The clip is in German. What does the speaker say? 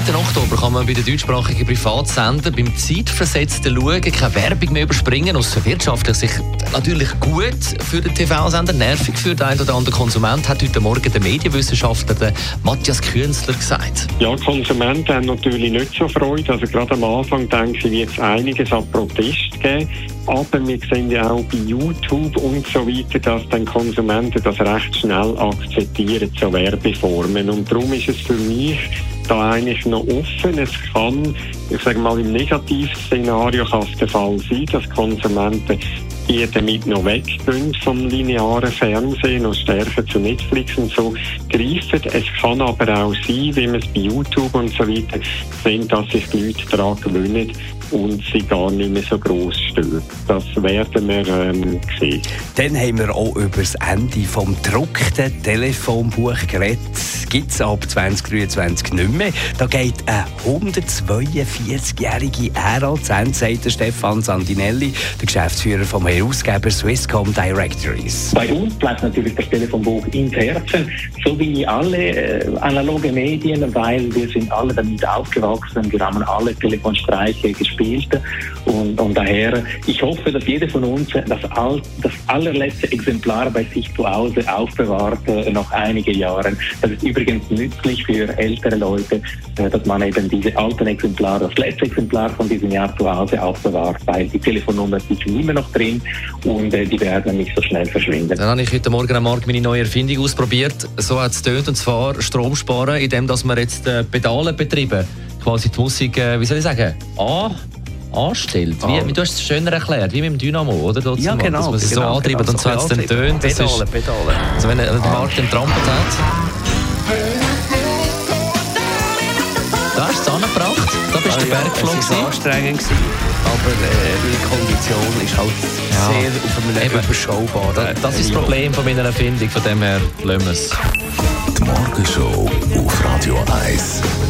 AlexanderKeller.ch Am 3. Oktober kann man bei den deutschsprachigen Privatsender beim zeitversetzten Schauen keine Werbung mehr überspringen. Aus wirtschaftlicher Sicht natürlich gut für den TV-Sender, nervig für den einen oder anderen Konsument, hat heute Morgen der Medienwissenschaftler Matthias Künzler gesagt. Ja, Konsumenten haben natürlich nicht so Freude. Also gerade am Anfang denke ich, wird es einiges an Protest geben. Aber wir sehen ja auch bei YouTube und so weiter, dass dann Konsumenten das recht schnell akzeptieren, so Werbeformen. Und darum ist es für mich da eigentlich noch offen. Es kann, ich sage mal, im Negativszenario kann es der Fall sein, dass Konsumenten die damit noch weggehen vom linearen Fernsehen und stärker zu Netflix und so greifen. Es kann aber auch sein, wie man es bei YouTube und so weiter sehen, dass sich die Leute daran gewöhnen und sie gar nicht mehr so groß stehen. Das werden wir ähm, sehen. Dann haben wir auch über das Ende vom gedruckten Telefonbuch geredet. Gibt es ab 2023 nicht mehr. Da geht eine 142-jährige Ära zu Ende, sagt Stefan Sandinelli, der Geschäftsführer vom Herausgeber Swisscom Directories. Bei uns bleibt natürlich das Telefonbuch ins Herzen, so wie alle äh, analoge Medien, weil wir sind alle damit aufgewachsen. Wir haben alle Telefonstreiche gespielt und, und daher, ich hoffe, dass jeder von uns das, all, das allerletzte Exemplar bei sich zu Hause aufbewahrt, äh, noch einige Jahre. Das ist übrigens nützlich für ältere Leute, äh, dass man eben diese alten Exemplare, das letzte Exemplar von diesem Jahr zu Hause aufbewahrt, weil die Telefonnummer ist immer noch drin und äh, die werden nicht so schnell verschwinden. Dann habe ich heute Morgen am Markt meine neue Erfindung ausprobiert. So hat es tönt und zwar Strom sparen, indem dass man jetzt äh, Pedale betreiben, quasi die Musik, äh, wie soll ich sagen, an anstellt. Wie, wie, du hast es schöner erklärt, wie mit dem Dynamo, oder? Dort ja, genau. Dass man es genau, so antreibt genau, und so hat es dann tönt. Pedale, Pedale. Also wenn der Markt den Trampet hat. Da hast du es angebracht. Da bist du ah, ja, Bergflug. Das war anstrengend, gewesen, aber äh, die Kondition ist halt ja. sehr auf einem Eben. überschaubaren Das, das ist das Problem von meiner Erfindung, von dem her lassen wir es. Die Morgenshow auf Radio 1.